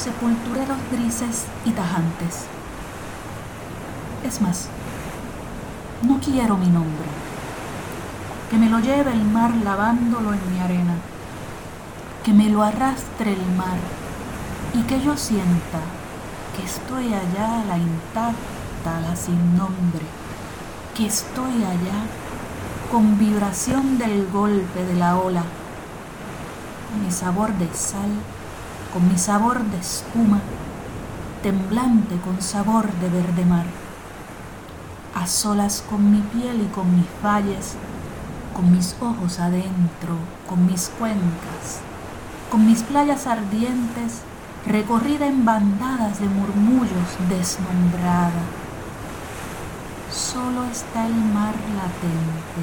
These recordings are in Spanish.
Sepultureros grises y tajantes. Es más, no quiero mi nombre. Que me lo lleve el mar lavándolo en mi arena. Que me lo arrastre el mar y que yo sienta que estoy allá la intacta, la sin nombre. Que estoy allá con vibración del golpe de la ola, mi sabor de sal con mi sabor de espuma, temblante con sabor de verde mar, a solas con mi piel y con mis valles, con mis ojos adentro, con mis cuencas, con mis playas ardientes, recorrida en bandadas de murmullos desnombrada. Solo está el mar latente,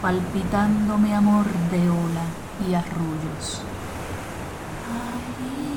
palpitando mi amor de ola y arrullos. Amen.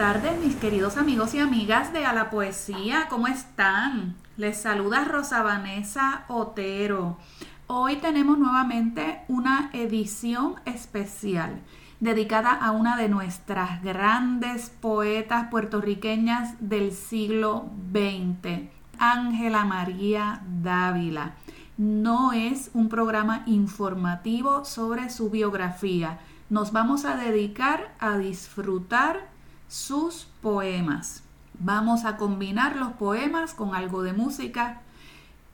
Tardes, mis queridos amigos y amigas de A la Poesía. ¿Cómo están? Les saluda Rosa Vanessa Otero. Hoy tenemos nuevamente una edición especial dedicada a una de nuestras grandes poetas puertorriqueñas del siglo XX, Ángela María Dávila. No es un programa informativo sobre su biografía nos vamos a dedicar a disfrutar sus poemas. Vamos a combinar los poemas con algo de música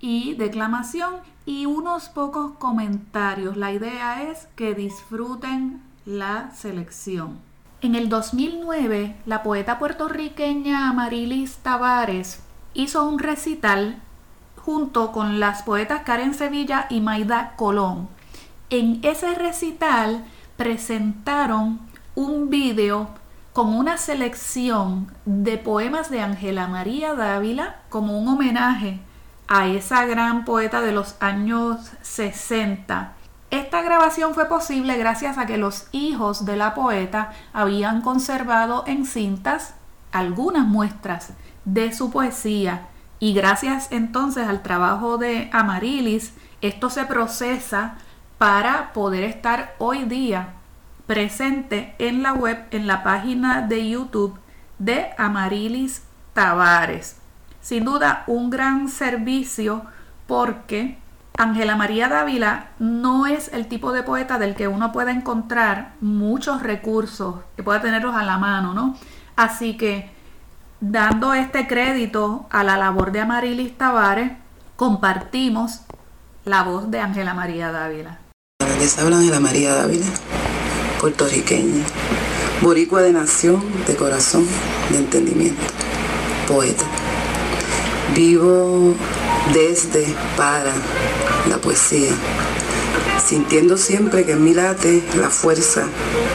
y declamación y unos pocos comentarios. La idea es que disfruten la selección. En el 2009, la poeta puertorriqueña Amarilis Tavares hizo un recital junto con las poetas Karen Sevilla y Maida Colón. En ese recital presentaron un video con una selección de poemas de Ángela María Dávila como un homenaje a esa gran poeta de los años 60. Esta grabación fue posible gracias a que los hijos de la poeta habían conservado en cintas algunas muestras de su poesía y gracias entonces al trabajo de Amarilis, esto se procesa para poder estar hoy día presente en la web, en la página de YouTube de Amarilis Tavares. Sin duda, un gran servicio porque Ángela María Dávila no es el tipo de poeta del que uno puede encontrar muchos recursos, que pueda tenerlos a la mano, ¿no? Así que, dando este crédito a la labor de Amarilis Tavares, compartimos la voz de Ángela María Dávila. Les habla Ángela María Dávila, puertorriqueña, boricua de nación, de corazón, de entendimiento, poeta. Vivo desde, para la poesía, sintiendo siempre que en mí late la fuerza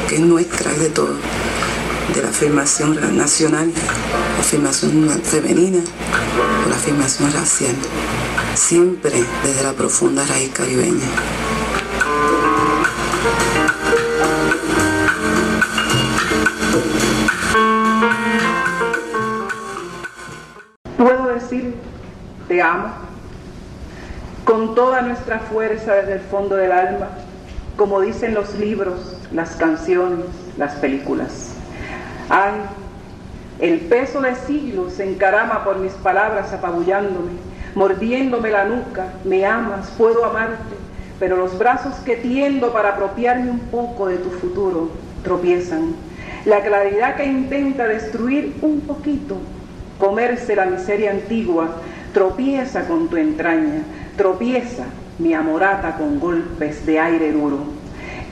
que es nuestra, es de todo, de la afirmación nacional, la afirmación femenina la afirmación racial. siempre desde la profunda raíz caribeña. Te amo, con toda nuestra fuerza desde el fondo del alma, como dicen los libros, las canciones, las películas. Ay, el peso de siglos se encarama por mis palabras apabullándome, mordiéndome la nuca, me amas, puedo amarte, pero los brazos que tiendo para apropiarme un poco de tu futuro tropiezan. La claridad que intenta destruir un poquito, comerse la miseria antigua, tropieza con tu entraña, tropieza mi amorata con golpes de aire duro.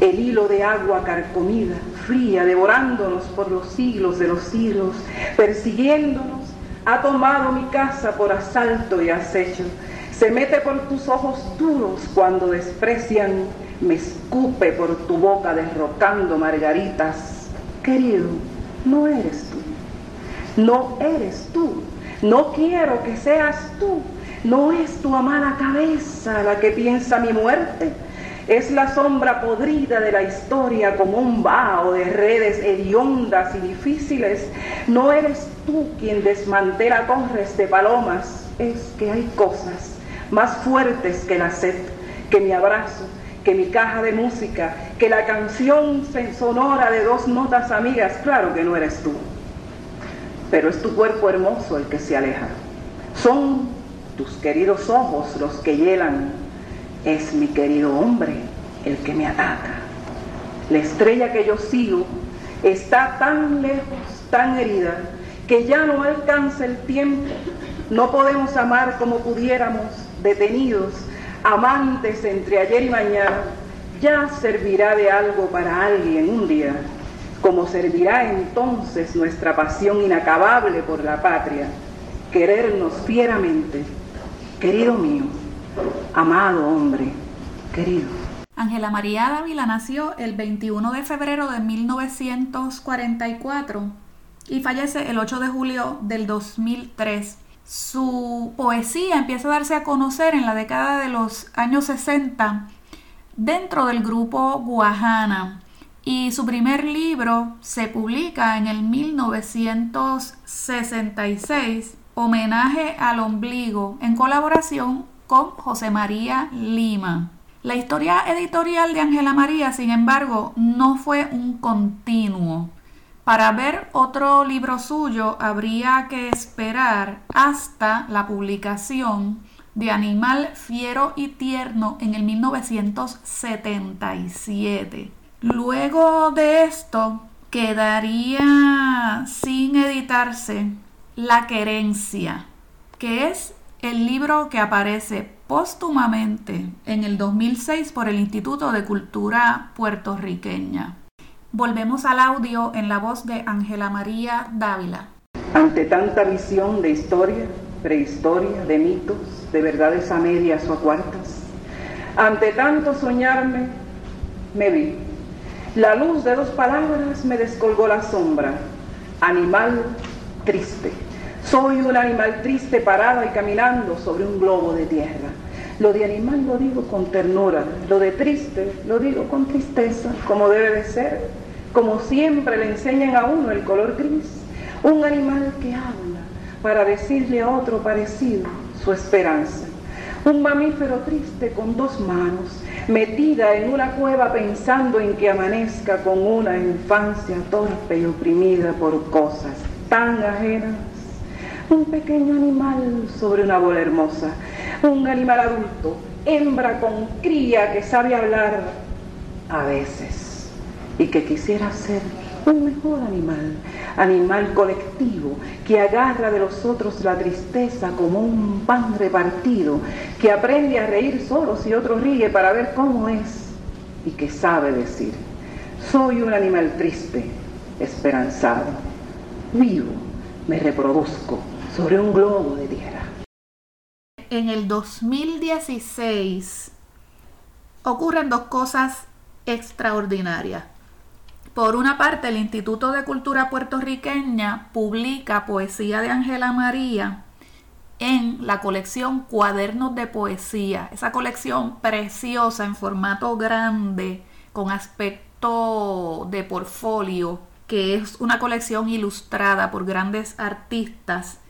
El hilo de agua carcomida, fría, devorándonos por los siglos de los siglos, persiguiéndonos, ha tomado mi casa por asalto y acecho. Se mete por tus ojos duros cuando desprecian, me escupe por tu boca derrocando margaritas. Querido, no eres tú, no eres tú, no quiero que seas tú, no es tu amada cabeza la que piensa mi muerte, es la sombra podrida de la historia como un vaho de redes hediondas y difíciles. No eres tú quien desmantela torres de palomas, es que hay cosas más fuertes que la sed, que mi abrazo, que mi caja de música, que la canción sonora de dos notas amigas. Claro que no eres tú, pero es tu cuerpo hermoso el que se aleja. Son tus queridos ojos los que hielan, es mi querido hombre el que me ataca. La estrella que yo sigo está tan lejos, tan herida, que ya no alcanza el tiempo. No podemos amar como pudiéramos, detenidos, amantes entre ayer y mañana. Ya servirá de algo para alguien un día, como servirá entonces nuestra pasión inacabable por la patria, querernos fieramente Querido mío, amado hombre, querido. Ángela María Dávila nació el 21 de febrero de 1944 y fallece el 8 de julio del 2003. Su poesía empieza a darse a conocer en la década de los años 60 dentro del grupo Guajana y su primer libro se publica en el 1966 Homenaje al ombligo, en colaboración con José María Lima. La historia editorial de Ángela María, sin embargo, no fue un continuo. Para ver otro libro suyo habría que esperar hasta la publicación de Animal Fiero y Tierno en el 1977. Luego de esto quedaría sin editarse la querencia, que es el libro que aparece póstumamente en el 2006 por el Instituto de Cultura Puertorriqueña. Volvemos al audio en la voz de Ángela María Dávila. Ante tanta visión de historia, prehistoria, de mitos, de verdades a medias o a cuartas, ante tanto soñarme, me vi. La luz de dos palabras me descolgó la sombra, animal triste soy un animal triste parado y caminando sobre un globo de tierra. Lo de animal lo digo con ternura, lo de triste lo digo con tristeza, como debe de ser, como siempre le enseñan a uno el color gris. Un animal que habla para decirle a otro parecido su esperanza. Un mamífero triste con dos manos, metida en una cueva pensando en que amanezca con una infancia torpe y oprimida por cosas tan ajenas. Un pequeño animal sobre una bola hermosa, un animal adulto, hembra con cría que sabe hablar a veces y que quisiera ser un mejor animal, animal colectivo, que agarra de los otros la tristeza como un pan repartido, que aprende a reír solo si otro ríe para ver cómo es y que sabe decir, soy un animal triste, esperanzado, vivo, me reproduzco, sobre un globo de tierra. En el 2016 ocurren dos cosas extraordinarias. Por una parte, el Instituto de Cultura Puertorriqueña publica poesía de Ángela María en la colección Cuadernos de Poesía, esa colección preciosa en formato grande con aspecto de portfolio, que es una colección ilustrada por grandes artistas.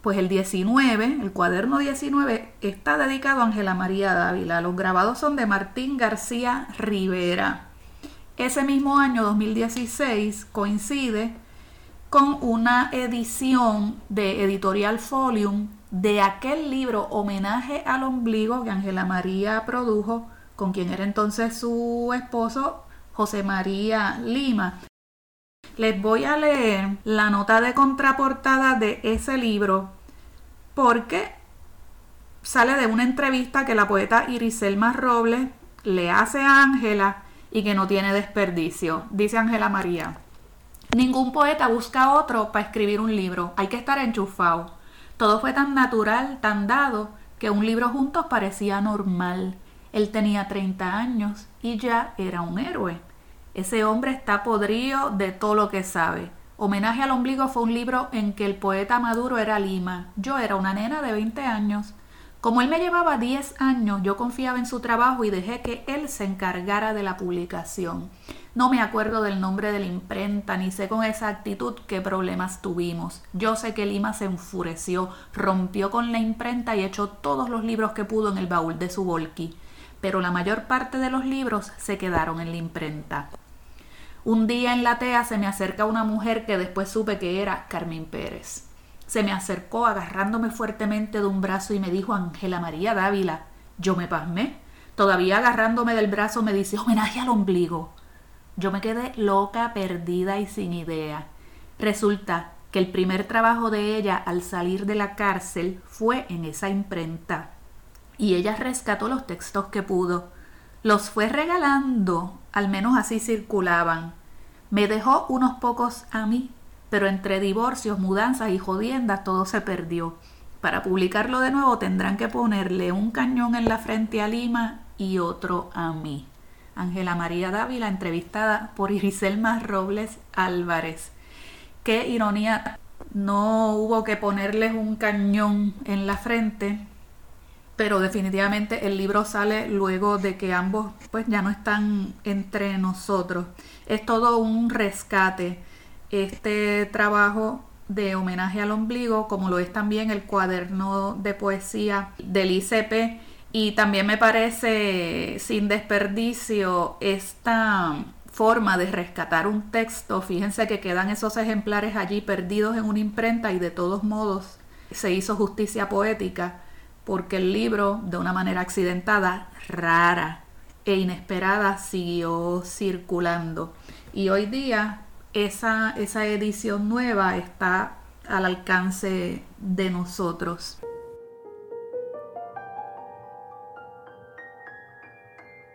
Pues el 19, el cuaderno 19, está dedicado a Ángela María Dávila. Los grabados son de Martín García Rivera. Ese mismo año, 2016, coincide con una edición de Editorial Folium de aquel libro Homenaje al Ombligo que Ángela María produjo con quien era entonces su esposo José María Lima. Les voy a leer la nota de contraportada de ese libro porque sale de una entrevista que la poeta Iriselma Robles le hace a Ángela y que no tiene desperdicio. Dice Ángela María, ningún poeta busca otro para escribir un libro, hay que estar enchufado. Todo fue tan natural, tan dado, que un libro juntos parecía normal. Él tenía 30 años y ya era un héroe. Ese hombre está podrido de todo lo que sabe. Homenaje al ombligo fue un libro en que el poeta maduro era Lima. Yo era una nena de 20 años. Como él me llevaba 10 años, yo confiaba en su trabajo y dejé que él se encargara de la publicación. No me acuerdo del nombre de la imprenta, ni sé con exactitud qué problemas tuvimos. Yo sé que Lima se enfureció, rompió con la imprenta y echó todos los libros que pudo en el baúl de su volky. Pero la mayor parte de los libros se quedaron en la imprenta. Un día en la TEA se me acerca una mujer que después supe que era Carmen Pérez. Se me acercó agarrándome fuertemente de un brazo y me dijo Ángela María Dávila. Yo me pasmé. Todavía agarrándome del brazo me dice homenaje al ombligo. Yo me quedé loca, perdida y sin idea. Resulta que el primer trabajo de ella al salir de la cárcel fue en esa imprenta. Y ella rescató los textos que pudo. Los fue regalando, al menos así circulaban. Me dejó unos pocos a mí, pero entre divorcios, mudanzas y jodiendas todo se perdió. Para publicarlo de nuevo tendrán que ponerle un cañón en la frente a Lima y otro a mí. Ángela María Dávila, entrevistada por Iriselma Robles Álvarez. Qué ironía, no hubo que ponerles un cañón en la frente, pero definitivamente el libro sale luego de que ambos pues ya no están entre nosotros. Es todo un rescate este trabajo de homenaje al ombligo, como lo es también el cuaderno de poesía del ICP y también me parece sin desperdicio esta forma de rescatar un texto. Fíjense que quedan esos ejemplares allí perdidos en una imprenta y de todos modos se hizo justicia poética porque el libro, de una manera accidentada, rara e inesperada, siguió circulando. Y hoy día esa, esa edición nueva está al alcance de nosotros.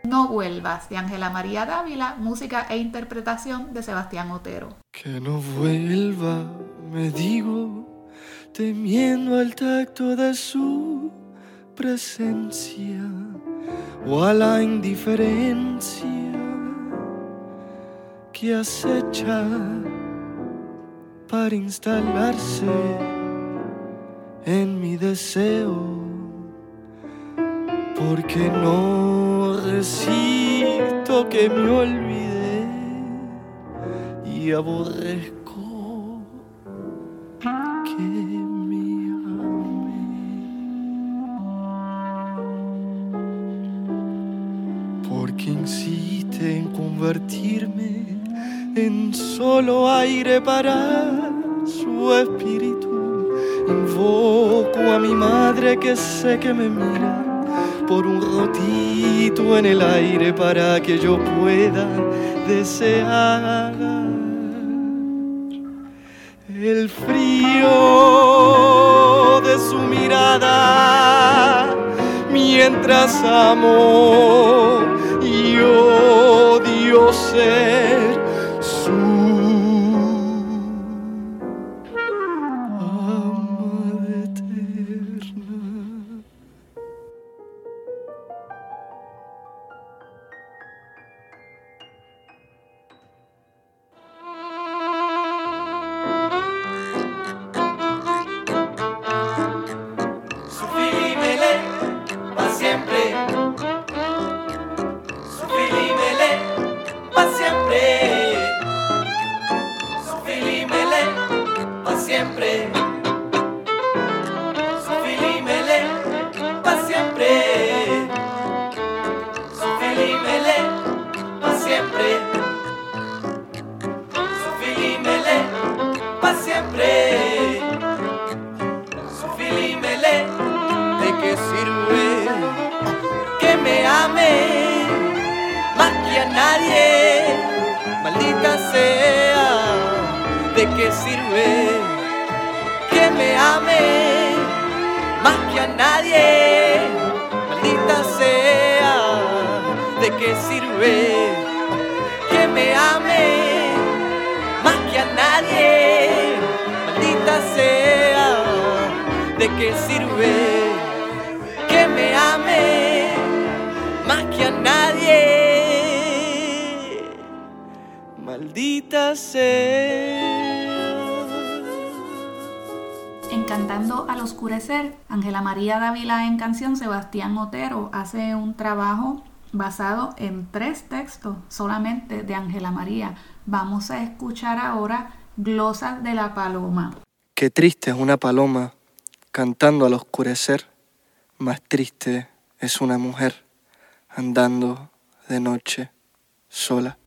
No vuelvas de Ángela María Dávila, música e interpretación de Sebastián Otero. Que no vuelva, me digo, temiendo al tacto de su presencia o a la indiferencia que acecha para instalarse en mi deseo, porque no resisto que me olvide y aborrezco que insiste en convertirme en solo aire para su espíritu. Invoco a mi madre que sé que me mira por un rotito en el aire para que yo pueda desear el frío de su mirada mientras amo y odio ser a nadie. Maldita sea. En Cantando al Oscurecer, Ángela María Dávila en canción Sebastián Otero hace un trabajo basado en tres textos solamente de Ángela María. Vamos a escuchar ahora Glosas de la Paloma. Qué triste es una paloma cantando al oscurecer, más triste es una mujer andando de noche sola.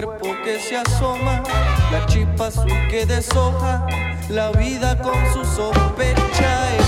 cuerpo que se asoma, la chispa azul que deshoja, la vida con su sospecha.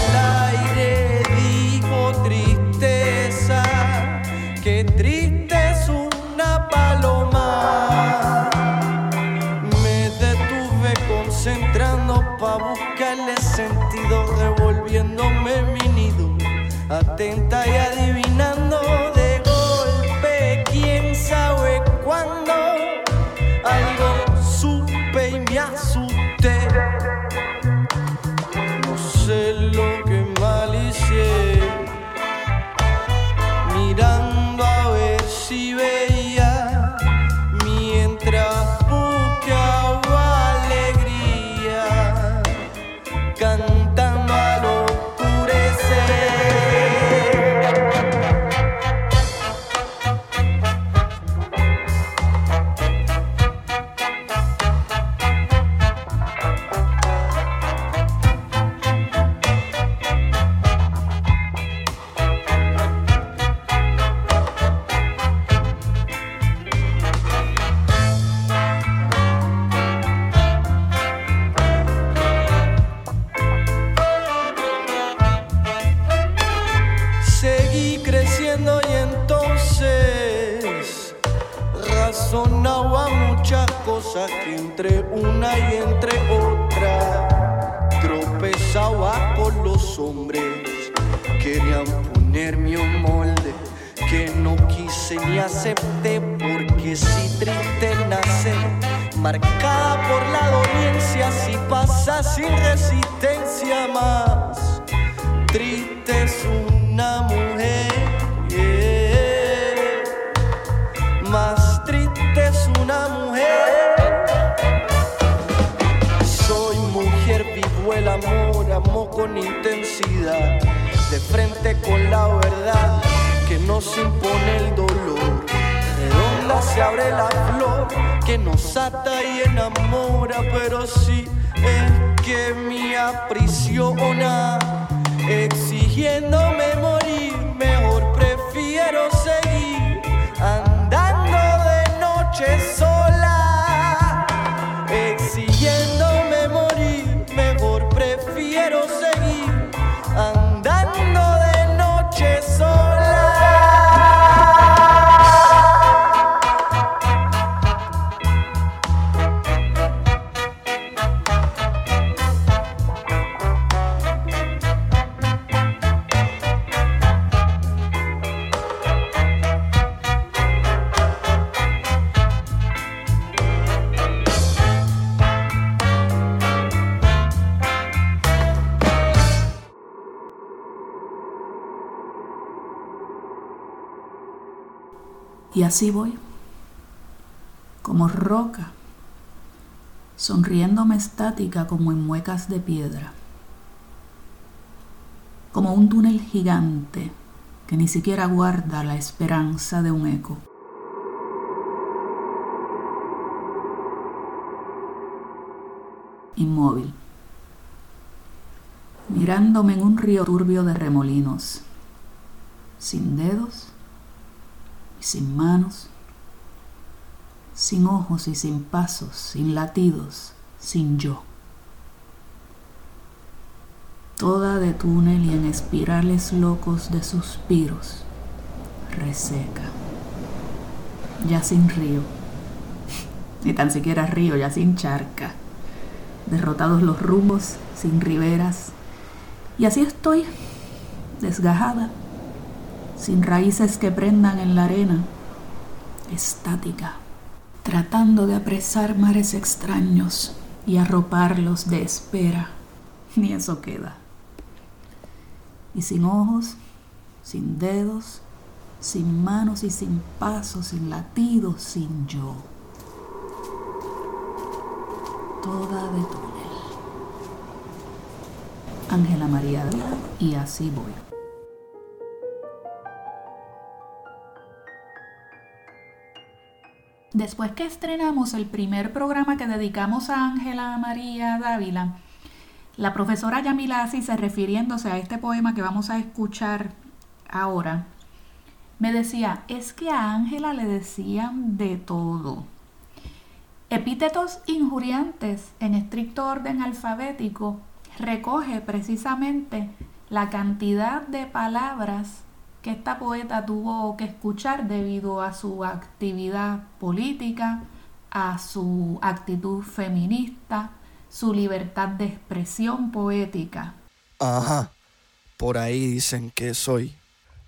nos ata y enamora, pero sí es que me aprisiona, exigiéndome. memoria Y así voy, como roca, sonriéndome estática como en muecas de piedra, como un túnel gigante que ni siquiera guarda la esperanza de un eco. Inmóvil, mirándome en un río turbio de remolinos, sin dedos sin manos, sin ojos y sin pasos, sin latidos, sin yo. Toda de túnel y en espirales locos de suspiros, reseca, ya sin río, ni tan siquiera río, ya sin charca, derrotados los rumbos, sin riberas, y así estoy, desgajada, sin raíces que prendan en la arena, estática, tratando de apresar mares extraños y arroparlos de espera. Ni eso queda. Y sin ojos, sin dedos, sin manos y sin pasos, sin latidos, sin yo. Toda de túnel. Ángela María y así voy. Después que estrenamos el primer programa que dedicamos a Ángela María Dávila, la profesora Yamila Asís, refiriéndose a este poema que vamos a escuchar ahora, me decía, es que a Ángela le decían de todo. Epítetos injuriantes en estricto orden alfabético recoge precisamente la cantidad de palabras que esta poeta tuvo que escuchar debido a su actividad política, a su actitud feminista, su libertad de expresión poética. Ajá, por ahí dicen que soy.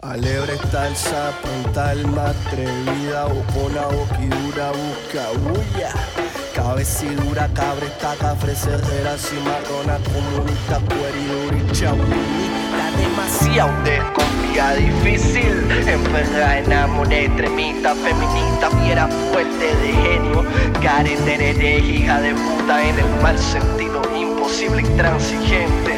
Alebre está el sapo, alma atrevida, bocona, boquidura, busca bulla. Cabecidura, cabresta, cafre, cerrera, cimarrona, comunista, pueridura demasiado desconfía, difícil. Enferra, enamoré, tremita, feminista, fiera, fuerte de genio. de hija de puta en el mal sentido, imposible, intransigente.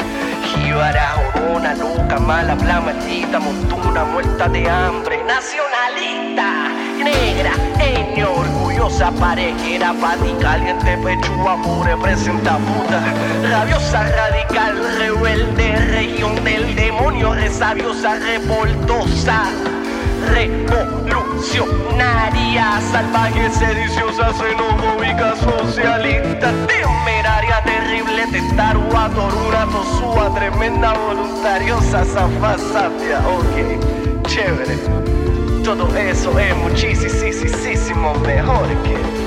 Jíbara, orona, loca, mala, bla, maldita, montuna, muerta de hambre, nacionalista, negra, eño, orgullosa, parejera, pati caliente, pechua, pure, presenta puta, rabiosa, radical, rebelde, región del demonio, resabiosa, revoltosa revolucionaria, salvaje, sediciosa, xenofóbica, socialista, temeraria, terrible, testarua, torura, tosúa, tremenda, voluntariosa, zafa, sabia, ok, chévere. Todo eso es muchísimo mejor que...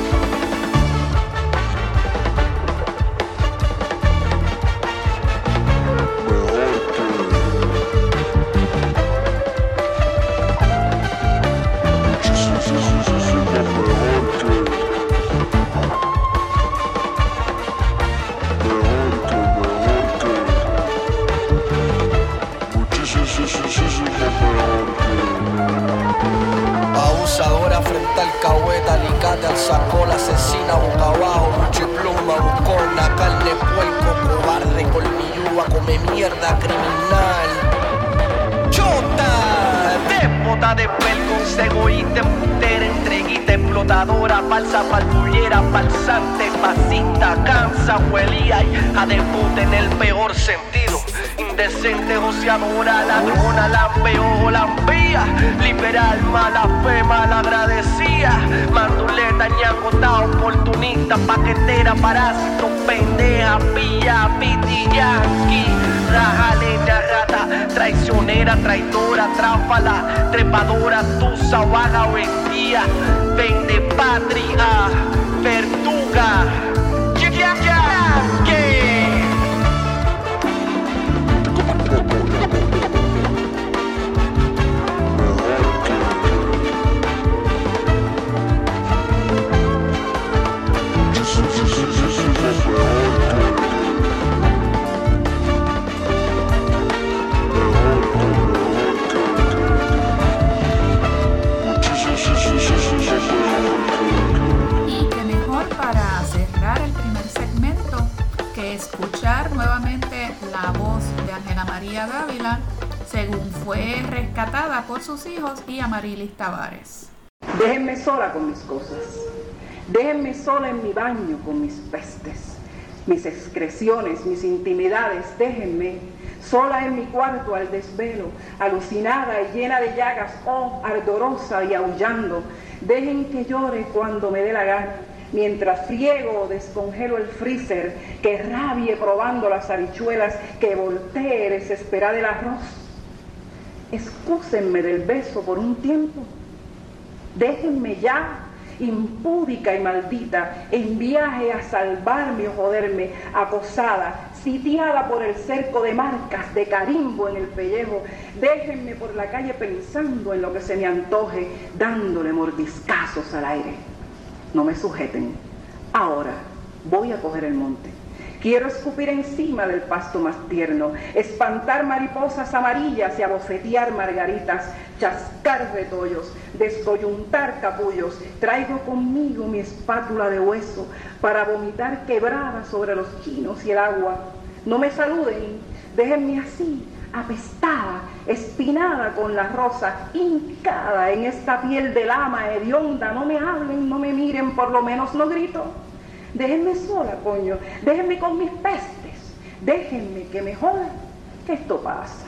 zahuelía y ademputa en el peor sentido. Indecente goceadora, ladrona, lampeo, lampía. Liberal, mala fe, malagradecía. Manduleta, ñangota, oportunista, paquetera, parásito, pendeja, pilla, pitiyanqui. Raja, leña, rata, traicionera, traidora, tráfala, trepadora, tusa, vaga, vendía. Vende patria, verduga. Dávila, según fue rescatada por sus hijos y Amarilis Tavares. Déjenme sola con mis cosas. Déjenme sola en mi baño con mis pestes, mis excreciones, mis intimidades. Déjenme sola en mi cuarto al desvelo, alucinada y llena de llagas, oh, ardorosa y aullando. Dejen que llore cuando me dé la gana mientras friego o descongelo el freezer, que rabie probando las habichuelas, que voltee desesperada el arroz. Excúsenme del beso por un tiempo. Déjenme ya, impúdica y maldita, en viaje a salvarme o joderme, acosada, sitiada por el cerco de marcas de carimbo en el pellejo. Déjenme por la calle pensando en lo que se me antoje, dándole mordiscazos al aire no me sujeten. Ahora voy a coger el monte. Quiero escupir encima del pasto más tierno, espantar mariposas amarillas y abofetear margaritas, chascar retollos, descoyuntar capullos. Traigo conmigo mi espátula de hueso para vomitar quebrada sobre los chinos y el agua. No me saluden, déjenme así, apestada, espinada con la rosa, hincada en esta piel de lama hedionda. No me hablen, no me miren, por lo menos no grito. Déjenme sola, coño. Déjenme con mis pestes. Déjenme que me que esto pasa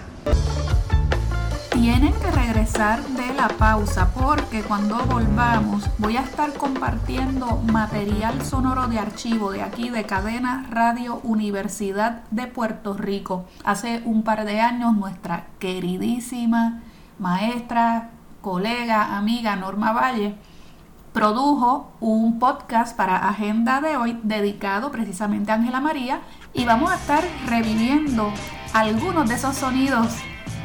tienen que regresar de la pausa porque cuando volvamos voy a estar compartiendo material sonoro de archivo de aquí de Cadena Radio Universidad de Puerto Rico. Hace un par de años nuestra queridísima maestra, colega, amiga Norma Valle produjo un podcast para Agenda de hoy dedicado precisamente a Ángela María y vamos a estar reviviendo algunos de esos sonidos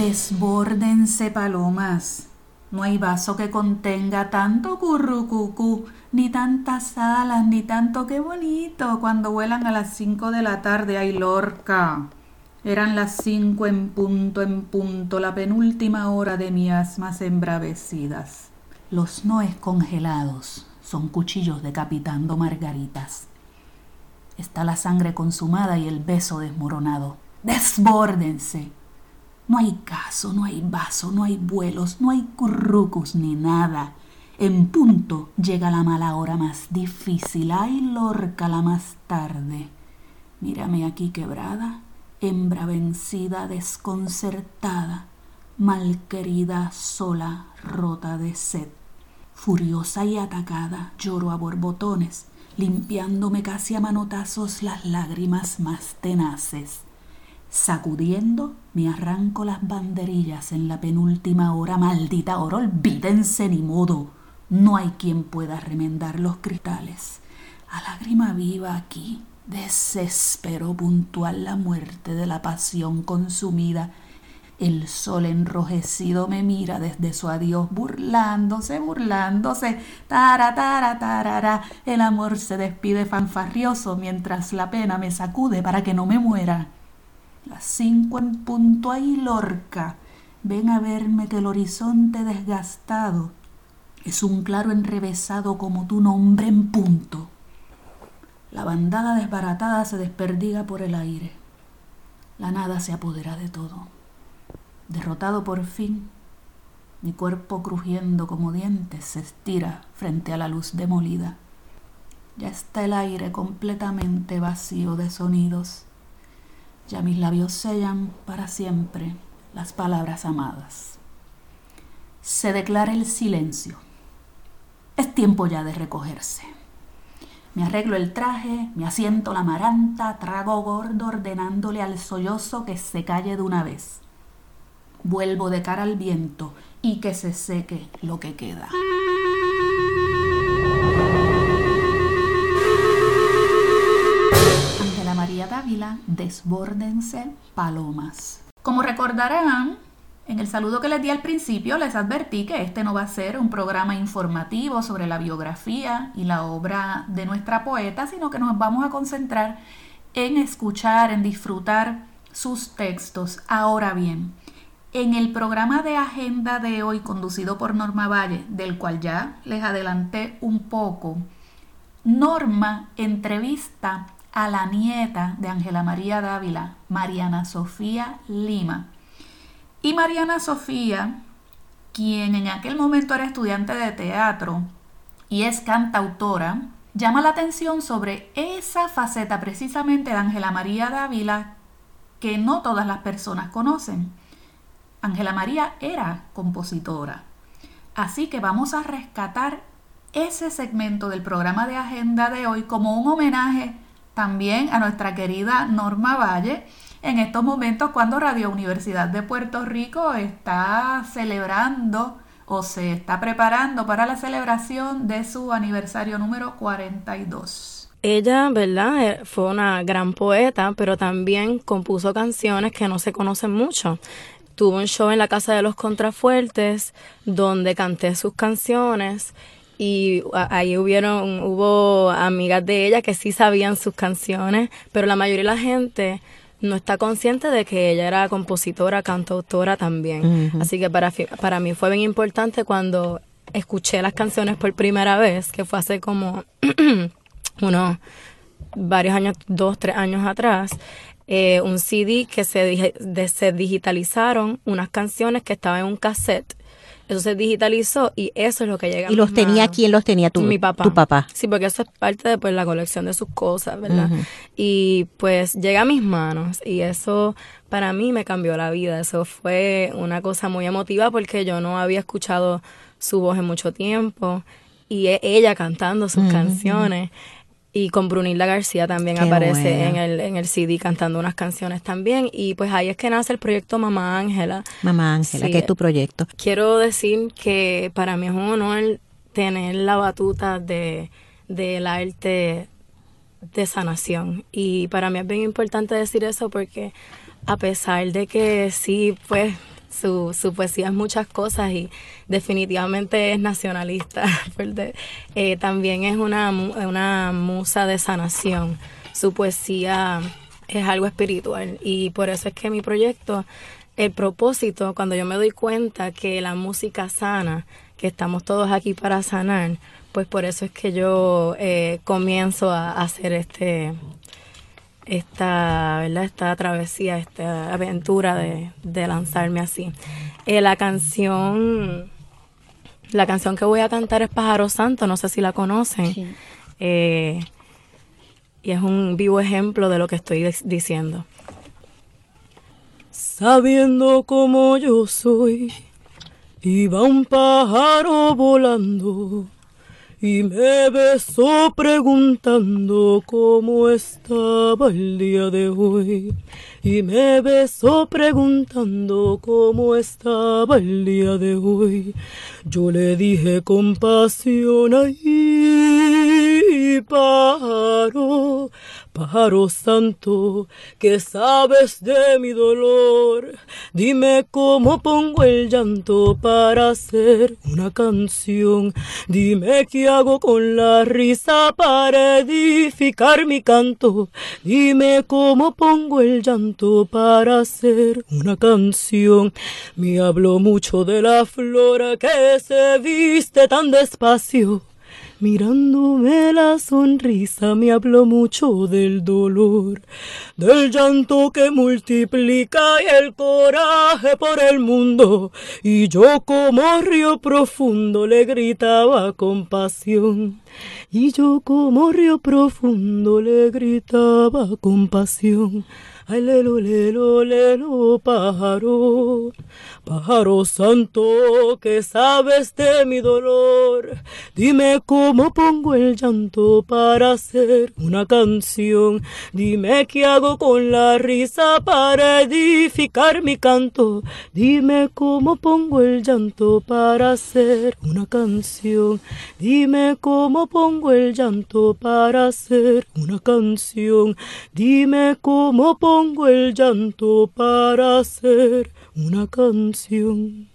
Desbórdense palomas. No hay vaso que contenga tanto currucucú, ni tantas alas, ni tanto qué bonito cuando vuelan a las cinco de la tarde. ¡Ay, Lorca! Eran las cinco en punto, en punto, la penúltima hora de mi asmas embravecidas. Los noes congelados son cuchillos decapitando margaritas. Está la sangre consumada y el beso desmoronado. ¡Desbórdense! No hay caso, no hay vaso, no hay vuelos, no hay currucus ni nada. En punto llega la mala hora más difícil, ay lorca la más tarde. Mírame aquí quebrada, hembra vencida, desconcertada, malquerida, sola, rota de sed. Furiosa y atacada, lloro a borbotones, limpiándome casi a manotazos las lágrimas más tenaces. Sacudiendo, me arranco las banderillas en la penúltima hora. Maldita hora, olvídense ni modo. No hay quien pueda remendar los cristales. A lágrima viva aquí, desespero puntual la muerte de la pasión consumida. El sol enrojecido me mira desde su adiós, burlándose, burlándose. Tara, tara, tarara. El amor se despide fanfarrioso mientras la pena me sacude para que no me muera. Las cinco en punto ahí, Lorca. Ven a verme que el horizonte desgastado es un claro enrevesado como tu nombre en punto. La bandada desbaratada se desperdiga por el aire. La nada se apodera de todo. Derrotado por fin, mi cuerpo crujiendo como dientes se estira frente a la luz demolida. Ya está el aire completamente vacío de sonidos ya mis labios sellan para siempre las palabras amadas. Se declara el silencio. Es tiempo ya de recogerse. Me arreglo el traje, me asiento la maranta, trago gordo ordenándole al sollozo que se calle de una vez. Vuelvo de cara al viento y que se seque lo que queda. Dávila, Desbórdense Palomas. Como recordarán, en el saludo que les di al principio les advertí que este no va a ser un programa informativo sobre la biografía y la obra de nuestra poeta, sino que nos vamos a concentrar en escuchar, en disfrutar sus textos. Ahora bien, en el programa de agenda de hoy conducido por Norma Valle, del cual ya les adelanté un poco, Norma entrevista a la nieta de Ángela María Dávila, Mariana Sofía Lima. Y Mariana Sofía, quien en aquel momento era estudiante de teatro y es cantautora, llama la atención sobre esa faceta precisamente de Ángela María Dávila que no todas las personas conocen. Ángela María era compositora. Así que vamos a rescatar ese segmento del programa de agenda de hoy como un homenaje también a nuestra querida Norma Valle en estos momentos cuando Radio Universidad de Puerto Rico está celebrando o se está preparando para la celebración de su aniversario número 42. Ella, ¿verdad? Eh, fue una gran poeta, pero también compuso canciones que no se conocen mucho. Tuvo un show en la Casa de los Contrafuertes donde canté sus canciones y ahí hubieron, hubo amigas de ella que sí sabían sus canciones, pero la mayoría de la gente no está consciente de que ella era compositora, cantautora también. Así que para, para mí fue bien importante cuando escuché las canciones por primera vez, que fue hace como unos varios años, dos, tres años atrás, eh, un CD que se, se digitalizaron unas canciones que estaban en un cassette eso se digitalizó y eso es lo que llega. ¿Y los tenía quién los tenía tú? Mi papá. Tu papá. Sí, porque eso es parte de pues, la colección de sus cosas, ¿verdad? Y pues llega a mis manos y eso para mí me cambió la vida. Eso fue una cosa muy emotiva porque yo no había escuchado su voz en mucho tiempo y e, ella cantando sus canciones. Y con Brunilda García también aparece en el, en el CD cantando unas canciones también. Y pues ahí es que nace el proyecto Mamá Ángela. Mamá Ángela, que es tu proyecto. Quiero decir que para mí es un honor tener la batuta de del arte de sanación. Y para mí es bien importante decir eso porque a pesar de que sí, pues su, su poesía es muchas cosas y definitivamente es nacionalista. Eh, también es una, una musa de sanación. Su poesía es algo espiritual y por eso es que mi proyecto, el propósito, cuando yo me doy cuenta que la música sana, que estamos todos aquí para sanar, pues por eso es que yo eh, comienzo a hacer este esta, ¿verdad? esta travesía, esta aventura de, lanzarme así. Eh, la canción, la canción que voy a cantar es Pájaro Santo, no sé si la conocen. Eh, y es un vivo ejemplo de lo que estoy diciendo. Sabiendo cómo yo soy, iba un pájaro volando y me besó preguntando cómo estaba el día de hoy. Y me besó preguntando cómo estaba el día de hoy. Yo le dije con pasión, ay, pájaro, pájaro santo, que sabes de mi dolor. Dime cómo pongo el llanto para hacer una canción. Dime qué hago con la risa para edificar mi canto. Dime cómo pongo el llanto para hacer una canción. Me habló mucho de la flora que se viste tan despacio Mirándome la sonrisa me habló mucho del dolor, del llanto que multiplica el coraje por el mundo. Y yo como río profundo le gritaba con pasión. Y yo como río profundo le gritaba con pasión. Ay, lelo, lelo, lelo, pájaro, pájaro santo, que sabes de mi dolor. Dime cómo pongo el llanto para hacer una canción. Dime qué hago con la risa para edificar mi canto. Dime cómo pongo el llanto para hacer una canción. Dime cómo pongo el llanto para hacer una canción. Dime cómo pongo pongo el llanto para hacer una canción.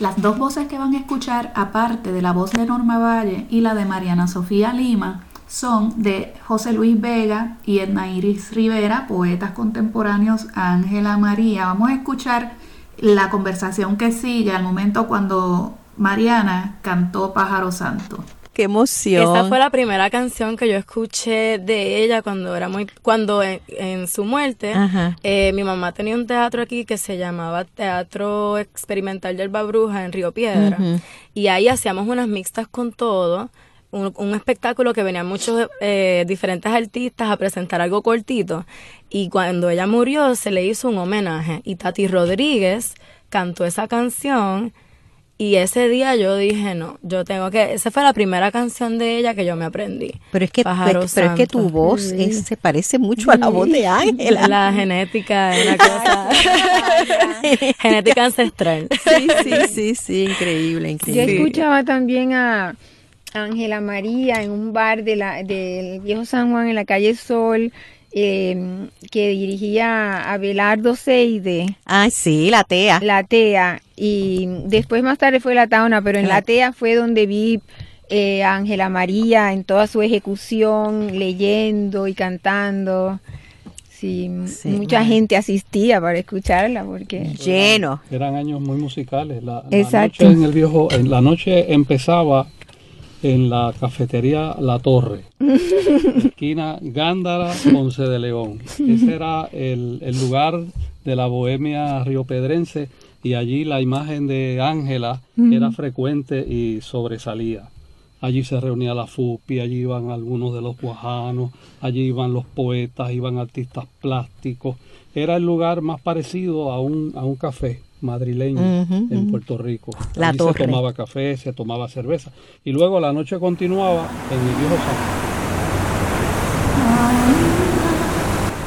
Las dos voces que van a escuchar, aparte de la voz de Norma Valle y la de Mariana Sofía Lima, son de José Luis Vega y Edna Iris Rivera, poetas contemporáneos Ángela María. Vamos a escuchar la conversación que sigue al momento cuando Mariana cantó Pájaro Santo qué emoción. Esa fue la primera canción que yo escuché de ella cuando era muy, cuando en, su muerte, eh, mi mamá tenía un teatro aquí que se llamaba Teatro Experimental del Babruja en Río Piedra. Y ahí hacíamos unas mixtas con todo. Un, espectáculo que venían muchos eh, diferentes artistas a presentar algo cortito y cuando ella murió se le hizo un homenaje y Tati Rodríguez cantó esa canción y ese día yo dije, no, yo tengo que... Esa fue la primera canción de ella que yo me aprendí. Pero es que, pero, es que tu voz se parece mucho a la voz de Ángela. La genética es una cosa... genética ancestral. Sí, sí, sí, sí, increíble, increíble. Yo escuchaba también a Ángela María en un bar de la, del Viejo San Juan en la calle Sol Em, que dirigía a Belardo Seide. Ah, sí, la TEA. La TEA. Y después más tarde fue la Tauna, pero en la, TEA fue donde vi eh, a Ángela María en toda su ejecución, leyendo y cantando. Sí, mucha gente asistía para escucharla porque lleno. Eran años muy musicales. La, Exacto. noche en el viejo, en la noche empezaba en la cafetería La Torre, esquina Gándara, Ponce de León. Ese era el, lugar de la bohemia riopedrense y allí la imagen de Ángela era frecuente y sobresalía. Allí se reunía la FUPI, allí iban algunos de los guajanos, allí iban los poetas, iban artistas plásticos. Era el lugar más parecido a un, a un café madrileño en Puerto Rico. La se tomaba café, se tomaba cerveza. Y luego la noche continuaba en el viejo San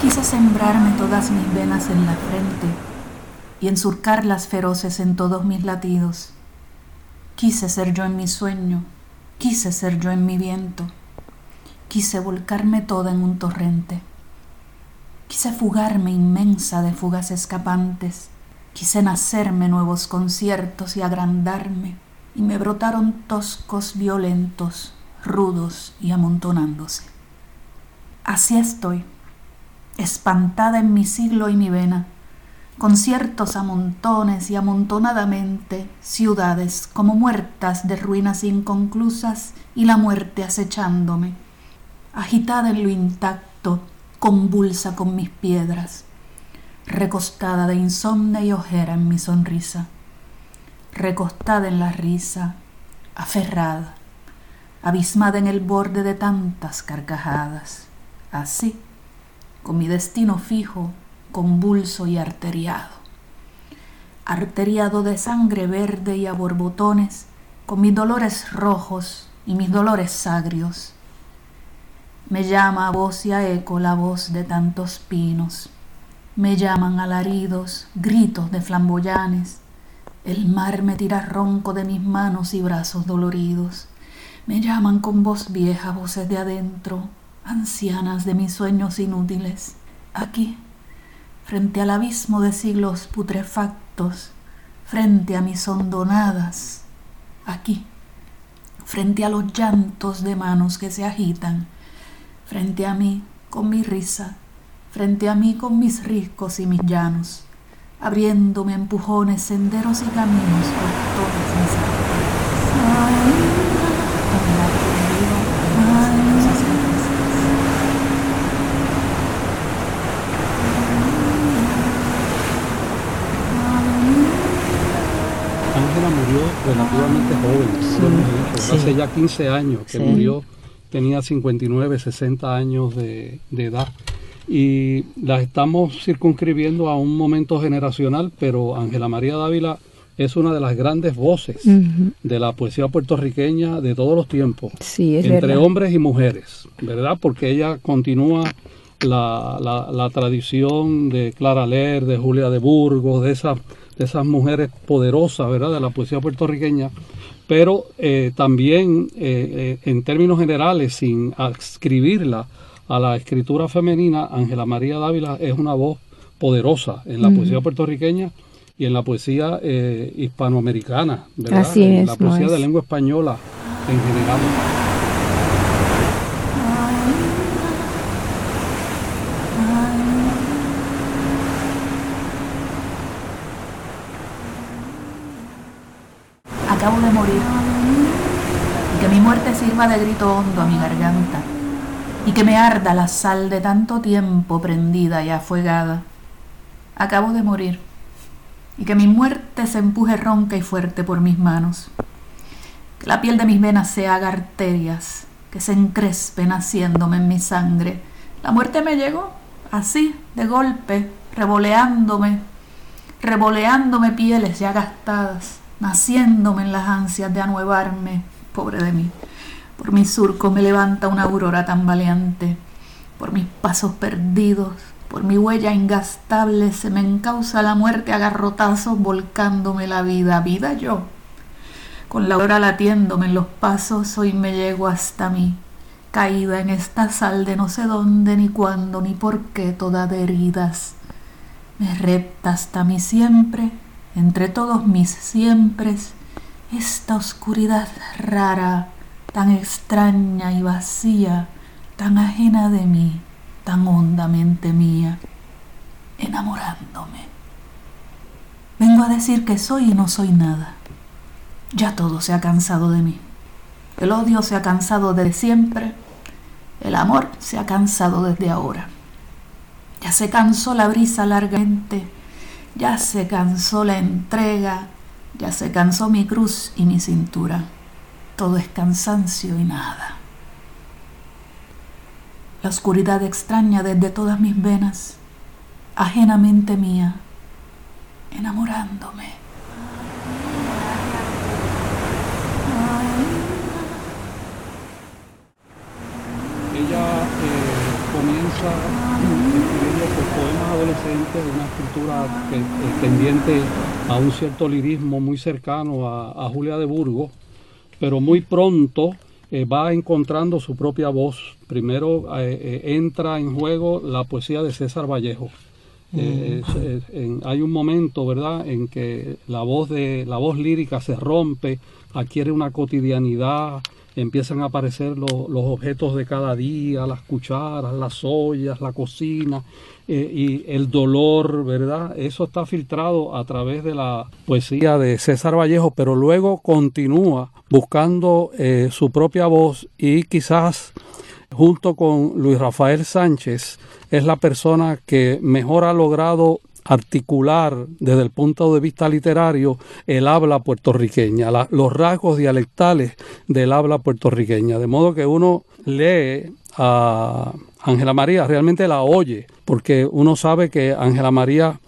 Quise sembrarme todas mis venas en la frente y ensurcarlas feroces en todos mis latidos. Quise ser yo en mi sueño, quise ser yo en mi viento, quise volcarme toda en un torrente. Quise fugarme inmensa de fugas escapantes Quise nacerme nuevos conciertos y agrandarme, y me brotaron toscos violentos, rudos y amontonándose. Así estoy, espantada en mi siglo y mi vena, conciertos a montones y amontonadamente, ciudades como muertas de ruinas inconclusas y la muerte acechándome, agitada en lo intacto, convulsa con mis piedras recostada de insomnio y ojera en mi sonrisa, recostada en la risa, aferrada, abismada en el borde de tantas carcajadas, así, con mi destino fijo, convulso y arteriado, arteriado de sangre verde y a borbotones, con mis dolores rojos y mis dolores agrios. Me llama a voz y a eco la voz de tantos pinos me llaman alaridos, gritos de flamboyanes. El mar me tira ronco de mis manos y brazos doloridos. Me llaman con voz vieja, voces de adentro, ancianas de mis sueños inútiles. Aquí, frente al abismo de siglos putrefactos, frente a mis hondonadas. Aquí, frente a los llantos de manos que se agitan, frente a mí con mi risa frente a mí con mis riscos y mis llanos, abriéndome empujones, senderos y caminos por todas mis Ángela murió relativamente joven, hace ya 15 años que murió, tenía 59, 60 años de edad y las estamos circunscribiendo a un momento generacional, pero Ángela María Dávila es una de las grandes voces de la poesía puertorriqueña de todos los tiempos, entre hombres y mujeres, ¿verdad? Porque ella continúa la, la, tradición de Clara Ler, de Julia de Burgos, de, esas de esas mujeres poderosas, ¿verdad? De la poesía puertorriqueña, pero eh, también eh, eh, en términos generales, sin adscribirla a la escritura femenina, Ángela María Dávila es una voz poderosa en la poesía puertorriqueña y en la poesía eh, hispanoamericana, ¿verdad? en la poesía de lengua española en general. Acabo de morir y que mi muerte sirva de grito hondo a mi garganta y que me arda la sal de tanto tiempo prendida y afuegada. Acabo de morir y que mi muerte se empuje ronca y fuerte por mis manos. Que la piel de mis venas se haga arterias, que se encrespen haciéndome en mi sangre. La muerte me llegó así, de golpe, revoleándome, revoleándome pieles ya gastadas, naciéndome en las ansias de anuevarme, pobre de mí. Por mi surco me levanta una aurora tan valiente, por mis pasos perdidos, por mi huella ingastable se me encausa la muerte a garrotazos volcándome la vida, vida yo. Con la hora latiéndome en los pasos, hoy me llego hasta mí, caída en esta sal de no sé dónde, ni cuándo, ni por qué, toda de heridas. Me repta hasta mí siempre, entre todos mis siempres, esta oscuridad rara, tan extraña y vacía, tan ajena de mí tan hondamente mía, enamorándome. Vengo a decir que soy y no soy nada. Ya todo se ha cansado de mí. El odio se ha cansado desde siempre. El amor se ha cansado desde ahora. Ya se cansó la brisa largamente. Ya se cansó la entrega. Ya se cansó mi cruz y mi cintura. Todo es cansancio y nada la oscuridad extraña desde todas mis venas, ajenamente mía, enamorándome. Ella eh, comienza escribiendo poemas adolescentes, una escritura que, tendiente a un cierto lirismo muy cercano a, a Julia de Burgos, pero muy pronto eh, va encontrando su propia voz. Primero eh, eh, entra en juego la poesía de César Vallejo. Mm. hay un momento, ¿verdad?, en que la voz de la voz lírica se rompe, adquiere una cotidianidad, empiezan a aparecer los objetos de cada día, las cucharas, las ollas, la cocina y el dolor, ¿verdad? Eso está filtrado a través de la poesía de César Vallejo, pero luego continúa buscando eh, su propia voz y quizás junto con Luis Rafael Sánchez es la persona que mejor ha logrado articular desde el punto de vista literario el habla puertorriqueña, los rasgos dialectales del habla puertorriqueña. De modo que uno lee a Ángela María, realmente la oye, porque uno sabe que Ángela María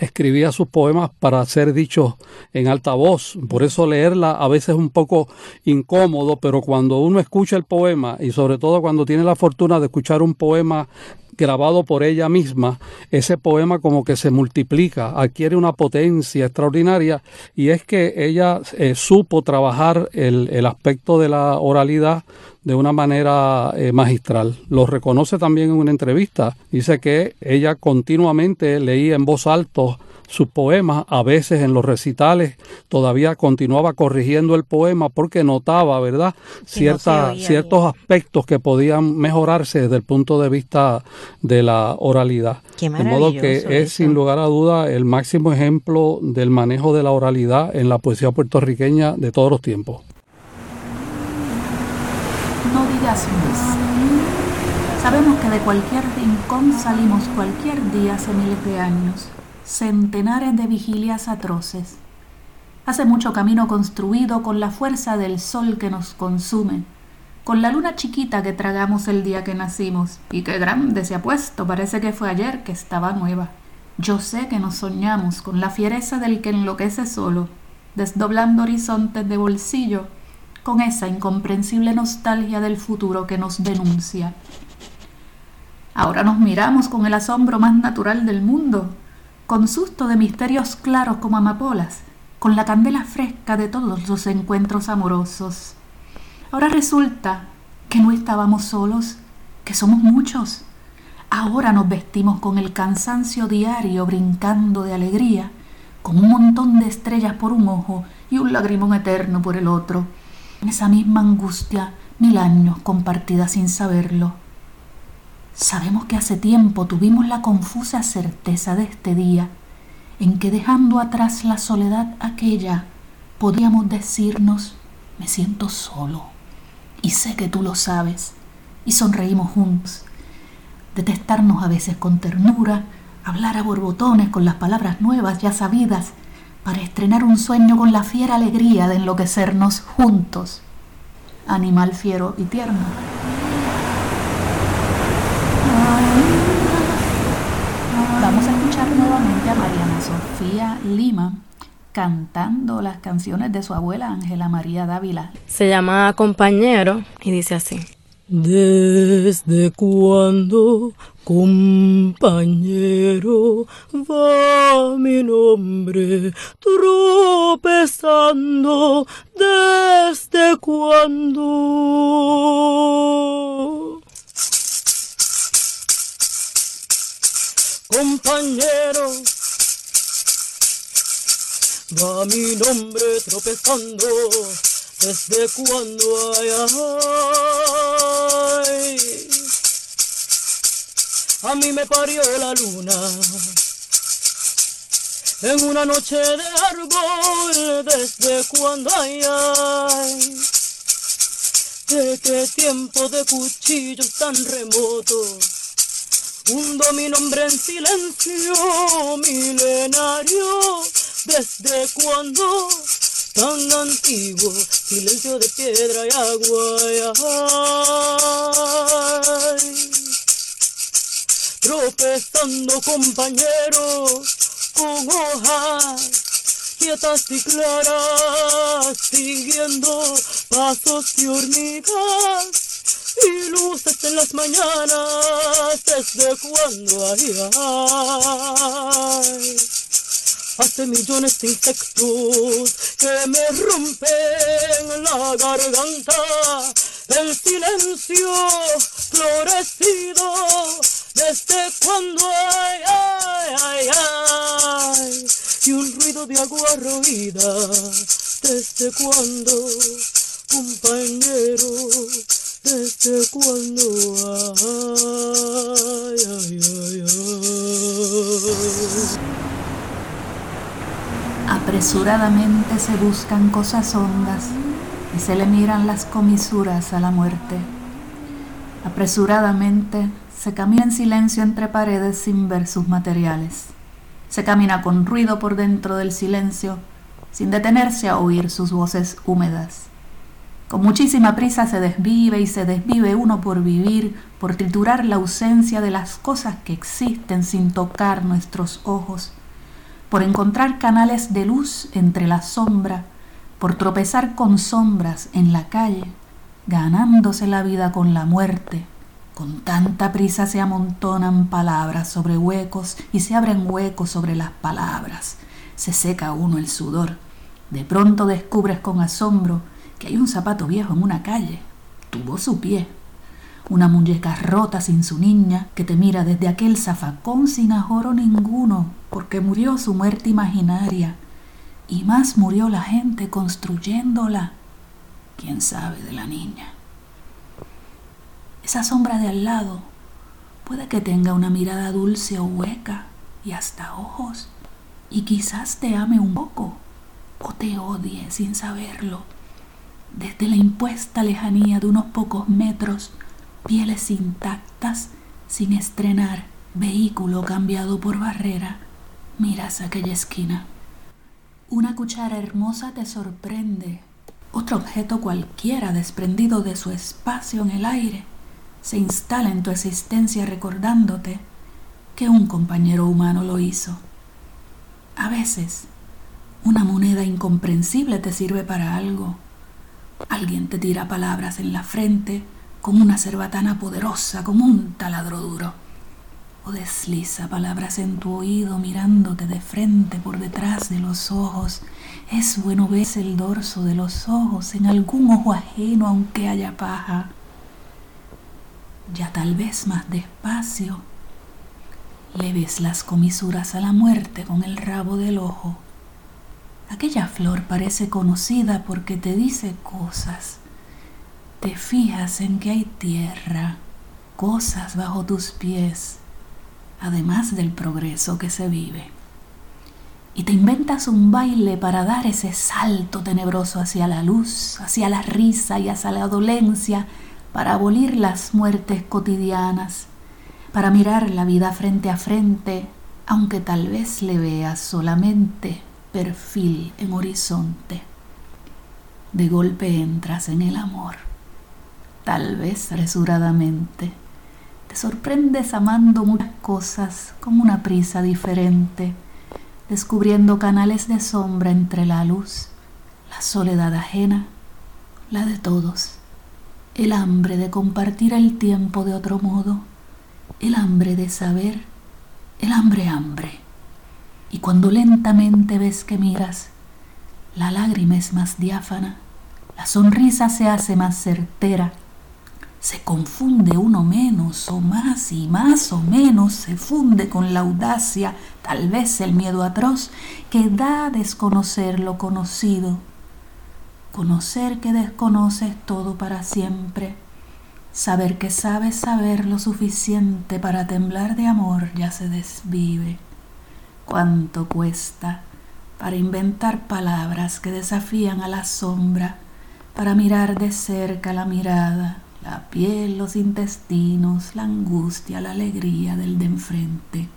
escribía sus poemas para ser dichos en alta voz. Por eso leerla a veces es un poco incómodo, pero cuando uno escucha el poema y sobre todo cuando tiene la fortuna de escuchar un poema grabado por ella misma, ese poema como que se multiplica, adquiere una potencia extraordinaria y es que ella eh, supo trabajar el, el aspecto de la oralidad de una manera eh, magistral. Lo reconoce también en una entrevista. Dice que ella continuamente leía en voz alta sus poemas, a veces en los recitales todavía continuaba corrigiendo el poema porque notaba, ¿verdad?, ciertos aspectos que podían mejorarse desde el punto de vista de la oralidad. de modo que es sin lugar a duda el máximo ejemplo del manejo de la oralidad en la poesía puertorriqueña de todos los tiempos. Sabemos que de cualquier rincón salimos cualquier día hace miles de años, centenares de vigilias atroces. Hace mucho camino construido con la fuerza del sol que nos consume, con la luna chiquita que tragamos el día que nacimos. Y qué grande se ha puesto, parece que fue ayer que estaba nueva. Yo sé que nos soñamos con la fiereza del que enloquece solo, desdoblando horizontes de bolsillo, con esa incomprensible nostalgia del futuro que nos denuncia. Ahora nos miramos con el asombro más natural del mundo, con susto de misterios claros como amapolas, con la candela fresca de todos los encuentros amorosos. Ahora resulta que no estábamos solos, que somos muchos. Ahora nos vestimos con el cansancio diario brincando de alegría, con un montón de estrellas por un ojo y un lagrimón eterno por el otro, esa misma angustia mil años compartida sin saberlo. Sabemos que hace tiempo tuvimos la confusa certeza de este día, en que dejando atrás la soledad aquella, podíamos decirnos, me siento solo, y sé que tú lo sabes, y sonreímos juntos. Detestarnos a veces con ternura, hablar a borbotones con las palabras nuevas ya sabidas, para estrenar un sueño con la fiera alegría de enloquecernos juntos. Animal fiero y tierno. Vamos a escuchar nuevamente a Mariana Sofía Lima cantando las canciones de su abuela Ángela María Dávila. Se llama Compañero y dice así. Desde cuando, compañero, va mi nombre tropezando, desde cuando compañero. Va mi nombre tropezando desde cuando hay, ay, a mí me parió la luna en una noche de árbol. Desde cuando hay, ay, de qué tiempo de cuchillos tan remotos Hundo mi nombre en silencio milenario, desde cuando tan antiguo, silencio de piedra y agua. Ay, tropezando compañeros con hojas quietas y claras, siguiendo pasos de hormigas y luces en las mañanas desde cuando hay, hace millones de insectos que me rompen la garganta. El silencio florecido desde cuando hay, ay, ay, ay, y un ruido de agua roída desde cuando compañero desde cuando ay, ay, ay, Apresuradamente se buscan cosas hondas y se le miran las comisuras a la muerte. Apresuradamente se camina en silencio entre paredes sin ver sus materiales. Se camina con ruido por dentro del silencio sin detenerse a oír sus voces húmedas. Con muchísima prisa se desvive y se desvive uno por vivir, por triturar la ausencia de las cosas que existen sin tocar nuestros ojos, por encontrar canales de luz entre la sombra, por tropezar con sombras en la calle, ganándose la vida con la muerte. Con tanta prisa se amontonan palabras sobre huecos y se abren huecos sobre las palabras. Se seca uno el sudor. De pronto descubres con asombro que hay un zapato viejo en una calle. Tuvo su pie. Una muñeca rota sin su niña que te mira desde aquel zafacón sin ajoro ninguno, porque murió su muerte imaginaria. Y más murió la gente construyéndola. ¿Quién sabe de la niña? Esa sombra de al lado puede que tenga una mirada dulce o hueca y hasta ojos, y quizás te ame un poco o te odie sin saberlo desde la impuesta lejanía de unos pocos metros, pieles intactas, sin estrenar, vehículo cambiado por barrera, miras aquella esquina. Una cuchara hermosa te sorprende, otro objeto cualquiera desprendido de su espacio en el aire se instala en tu existencia recordándote que un compañero humano lo hizo. A veces, una moneda incomprensible te sirve para algo. Alguien te tira palabras en la frente con una cerbatana poderosa como un taladro duro. O desliza palabras en tu oído mirándote de frente por detrás de los ojos. Es bueno ver el dorso de los ojos en algún ojo ajeno aunque haya paja. Ya tal vez más despacio le ves las comisuras a la muerte con el rabo del ojo. Aquella flor parece conocida porque te dice cosas. Te fijas en que hay tierra, cosas bajo tus pies, además del progreso que se vive. Y te inventas un baile para dar ese salto tenebroso hacia la luz, hacia la risa y hacia la dolencia, para abolir las muertes cotidianas para mirar la vida frente a frente, aunque tal vez le veas solamente perfil en horizonte. De golpe entras en el amor, tal vez resuradamente. Sorprendes amando muchas cosas con una prisa diferente, descubriendo canales de sombra entre la luz, la soledad ajena, la de todos, el hambre de compartir el tiempo de otro modo el hambre de saber, el hambre hambre. Y cuando lentamente ves que miras, la lágrima es más diáfana, la sonrisa se hace más certera, se confunde uno menos o más y más o menos se funde con la audacia, tal vez el miedo atroz que da a desconocer lo conocido, conocer que desconoces todo para siempre. Saber que sabes saber lo suficiente para temblar de amor ya se desvive. ¿Cuánto cuesta para inventar palabras que desafían a la sombra, para mirar de cerca la mirada, la piel, los intestinos, la angustia, la alegría del de enfrente?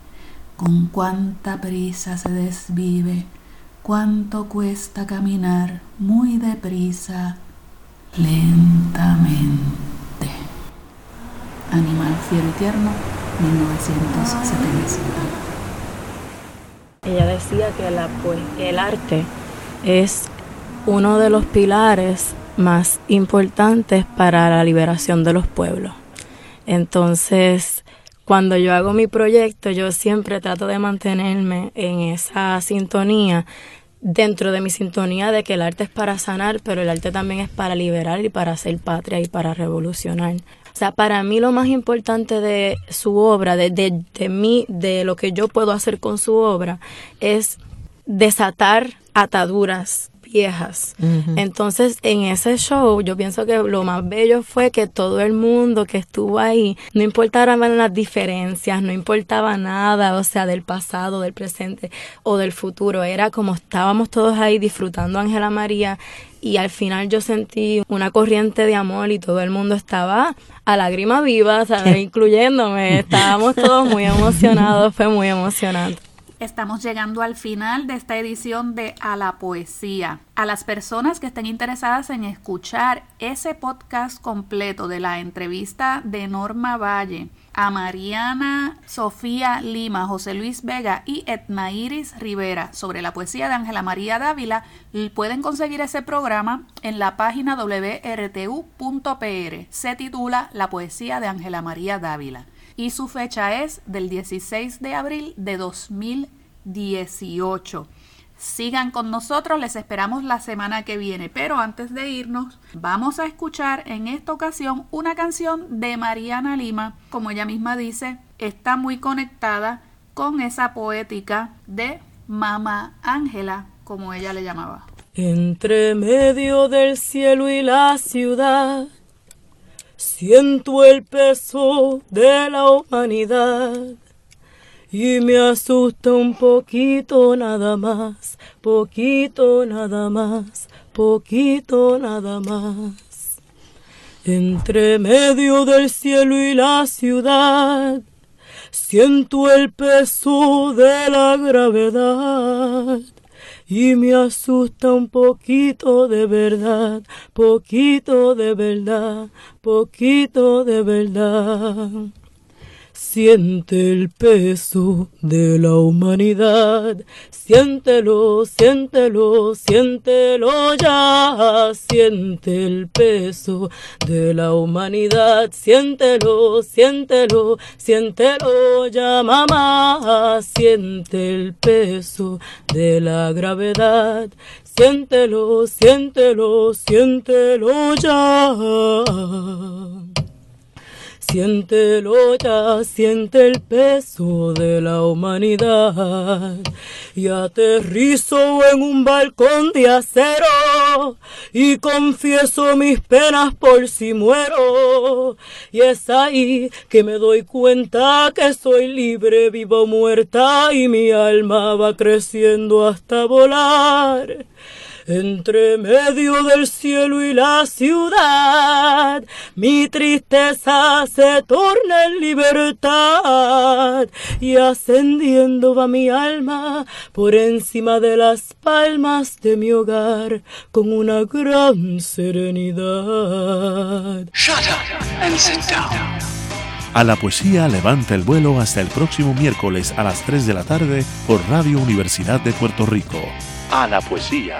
Con cuánta prisa se desvive, cuánto cuesta caminar muy deprisa, lentamente. Animal fiero y tierno, 1977. Ella decía que pues, el arte es uno de los pilares más importantes para la liberación de los pueblos. Entonces, cuando yo hago mi proyecto, yo siempre trato de mantenerme en esa sintonía, dentro de mi sintonía de que el arte es para sanar, pero el arte también es para liberar y para hacer patria y para revolucionar. O sea, para mí lo más importante de su obra, de, de, de mí, de lo que yo puedo hacer con su obra, es desatar ataduras viejas. Entonces, en ese show, yo pienso que lo más bello fue que todo el mundo que estuvo ahí, no importaban las diferencias, no importaba nada, o sea, del pasado, del presente o del futuro. Era como estábamos todos ahí disfrutando Ángela María y al final yo sentí una corriente de amor y todo el mundo estaba a lágrima viva, ¿sabes? incluyéndome. Estábamos todos muy emocionados, fue muy emocionante. Estamos llegando al final de esta edición de A la Poesía. A las personas que estén interesadas en escuchar ese podcast completo de la entrevista de Norma Valle a Mariana Sofía Lima, José Luis Vega y Etna Iris Rivera sobre la poesía de Ángela María Dávila, pueden conseguir ese programa en la página wrtu.pr. Se titula La poesía de Ángela María Dávila y su fecha es del 16 de abril de 2018. Sigan con nosotros, les esperamos la semana que viene, pero antes de irnos, vamos a escuchar en esta ocasión una canción de Mariana Lima, como ella misma dice, está muy conectada con esa poética de Mama Ángela, como ella le llamaba. Entre medio del cielo y la ciudad, siento el peso de la humanidad y me asusta un poquito nada más, poquito nada más, poquito nada más. Entre medio del cielo y la ciudad, siento el peso de la gravedad y me asusta un poquito de verdad, poquito de verdad, poquito de verdad. Siente el peso de la humanidad, siéntelo, siéntelo, siéntelo ya, siente el peso de la humanidad, siéntelo, siéntelo, siéntelo ya mamá, siente el peso de la gravedad, siéntelo, siéntelo, siéntelo ya. Siéntelo ya, siente el peso de la humanidad. Y aterrizo en un balcón de acero y confieso mis penas por si muero. Y es ahí que me doy cuenta que soy libre, vivo muerta y mi alma va creciendo hasta volar entre medio del cielo y la ciudad, mi tristeza se torna en libertad y ascendiendo va mi alma por encima de las palmas de mi hogar con una gran serenidad. Shut up and sit down. A la poesía levanta el vuelo hasta el próximo miércoles a las 3 de la tarde por Radio Universidad de Puerto Rico. A la poesía